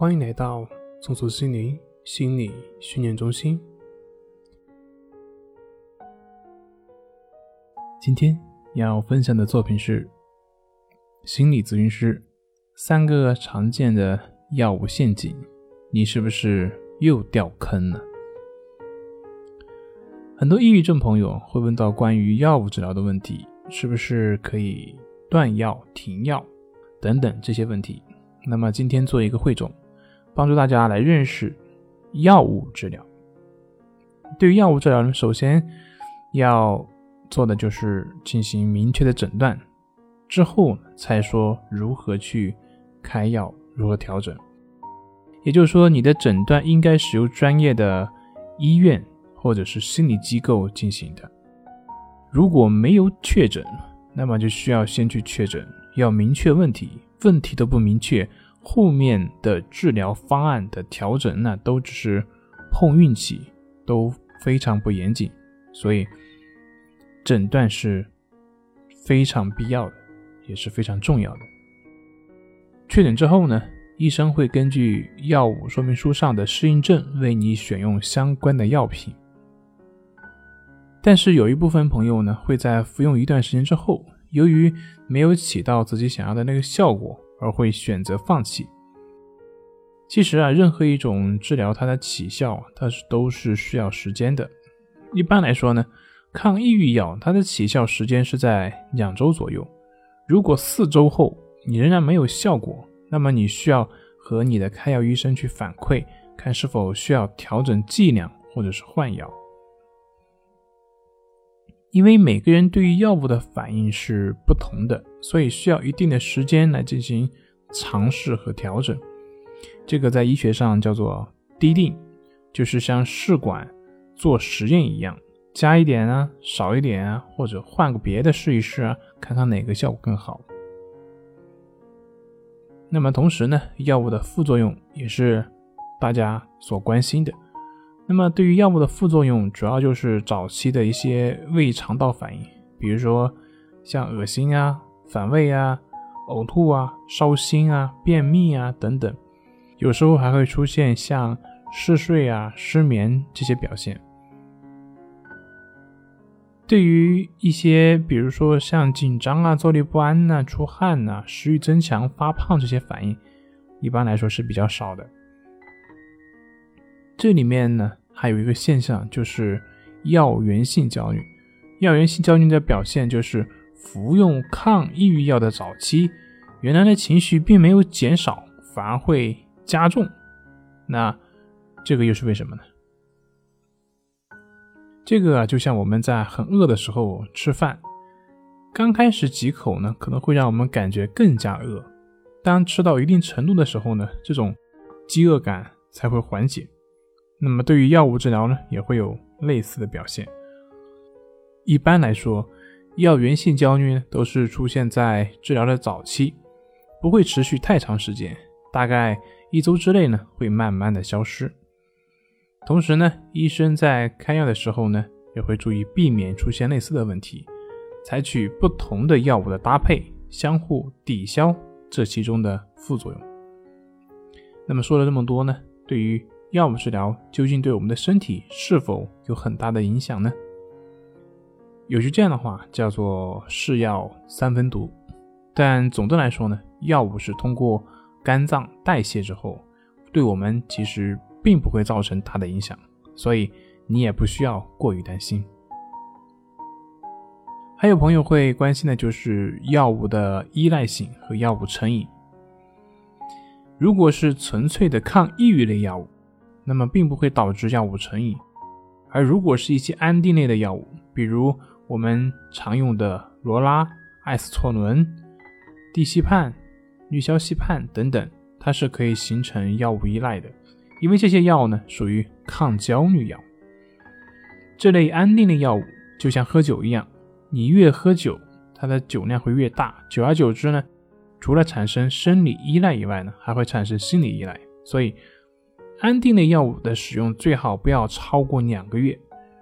欢迎来到松鼠心灵心理训练中心。今天要分享的作品是心理咨询师三个常见的药物陷阱，你是不是又掉坑了？很多抑郁症朋友会问到关于药物治疗的问题，是不是可以断药、停药等等这些问题。那么今天做一个汇总，帮助大家来认识药物治疗。对于药物治疗，首先要做的就是进行明确的诊断，之后才说如何去开药，如何调整。也就是说，你的诊断应该是由专业的医院或者是心理机构进行的。如果没有确诊，那么就需要先去确诊，要明确问题。问题都不明确，后面的治疗方案的调整，那都只是碰运气，都非常不严谨。所以，诊断是非常必要的，也是非常重要的。确诊之后呢，医生会根据药物说明书上的适应症，为你选用相关的药品。但是有一部分朋友呢，会在服用一段时间之后。由于没有起到自己想要的那个效果，而会选择放弃。其实啊，任何一种治疗，它的起效，它是都是需要时间的。一般来说呢，抗抑郁药它的起效时间是在两周左右。如果四周后你仍然没有效果，那么你需要和你的开药医生去反馈，看是否需要调整剂量或者是换药。因为每个人对于药物的反应是不同的，所以需要一定的时间来进行尝试和调整。这个在医学上叫做滴定，就是像试管做实验一样，加一点啊，少一点啊，或者换个别的试一试啊，看看哪个效果更好。那么同时呢，药物的副作用也是大家所关心的。那么，对于药物的副作用，主要就是早期的一些胃肠道反应，比如说像恶心啊、反胃啊、呕吐啊、烧心啊、便秘啊等等，有时候还会出现像嗜睡啊、失眠这些表现。对于一些，比如说像紧张啊、坐立不安呐、出汗呐、食欲增强、发胖这些反应，一般来说是比较少的。这里面呢。还有一个现象就是药源性焦虑。药源性焦虑的表现就是服用抗抑郁药的早期，原来的情绪并没有减少，反而会加重。那这个又是为什么呢？这个啊，就像我们在很饿的时候吃饭，刚开始几口呢，可能会让我们感觉更加饿，当吃到一定程度的时候呢，这种饥饿感才会缓解。那么对于药物治疗呢，也会有类似的表现。一般来说，药源性焦虑呢都是出现在治疗的早期，不会持续太长时间，大概一周之内呢会慢慢的消失。同时呢，医生在开药的时候呢，也会注意避免出现类似的问题，采取不同的药物的搭配，相互抵消这其中的副作用。那么说了这么多呢，对于药物治疗究竟对我们的身体是否有很大的影响呢？有句这样的话叫做“是药三分毒”，但总的来说呢，药物是通过肝脏代谢之后，对我们其实并不会造成大的影响，所以你也不需要过于担心。还有朋友会关心的就是药物的依赖性和药物成瘾。如果是纯粹的抗抑郁类药物，那么并不会导致药物成瘾，而如果是一些安定类的药物，比如我们常用的罗拉、艾司唑仑、地西泮、氯硝西泮等等，它是可以形成药物依赖的，因为这些药呢属于抗焦虑药。这类安定类药物就像喝酒一样，你越喝酒，它的酒量会越大，久而久之呢，除了产生生理依赖以外呢，还会产生心理依赖，所以。安定类药物的使用最好不要超过两个月，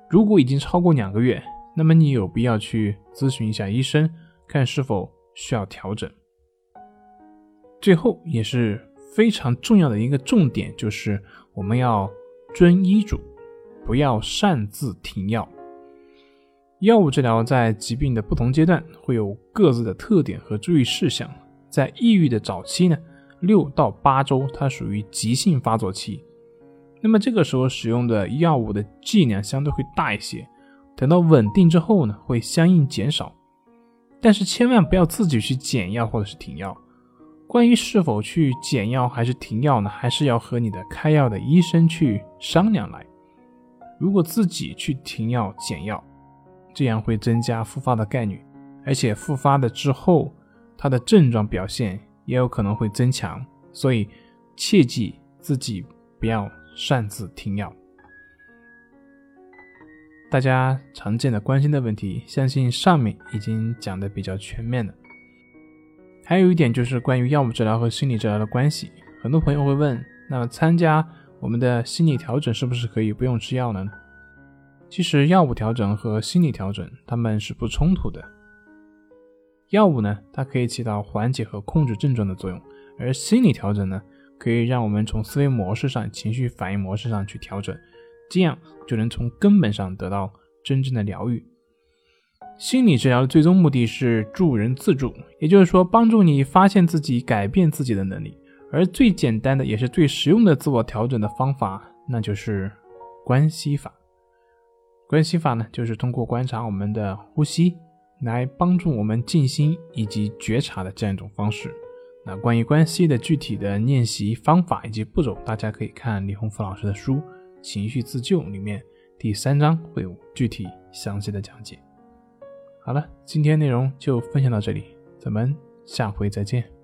如果已经超过两个月，那么你有必要去咨询一下医生，看是否需要调整。最后也是非常重要的一个重点就是我们要遵医嘱，不要擅自停药。药物治疗在疾病的不同阶段会有各自的特点和注意事项。在抑郁的早期呢，六到八周它属于急性发作期，那么这个时候使用的药物的剂量相对会大一些。等到稳定之后呢，会相应减少。但是千万不要自己去减药或者是停药。关于是否去减药还是停药呢，还是要和你的开药的医生去商量来。如果自己去停药减药，这样会增加复发的概率，而且复发的之后，它的症状表现也有可能会增强。所以切记自己不要擅自停药。大家常见的关心的问题，相信上面已经讲的比较全面了。还有一点就是关于药物治疗和心理治疗的关系，很多朋友会问：那么参加我们的心理调整是不是可以不用吃药呢？其实药物调整和心理调整它们是不冲突的。药物呢，它可以起到缓解和控制症状的作用，而心理调整呢，可以让我们从思维模式上、情绪反应模式上去调整。这样就能从根本上得到真正的疗愈。心理治疗的最终目的是助人自助，也就是说，帮助你发现自己、改变自己的能力。而最简单的也是最实用的自我调整的方法，那就是关系法。关系法呢，就是通过观察我们的呼吸，来帮助我们静心以及觉察的这样一种方式。那关于关系的具体的练习方法以及步骤，大家可以看李洪福老师的书。情绪自救里面第三章会有具体详细的讲解。好了，今天内容就分享到这里，咱们下回再见。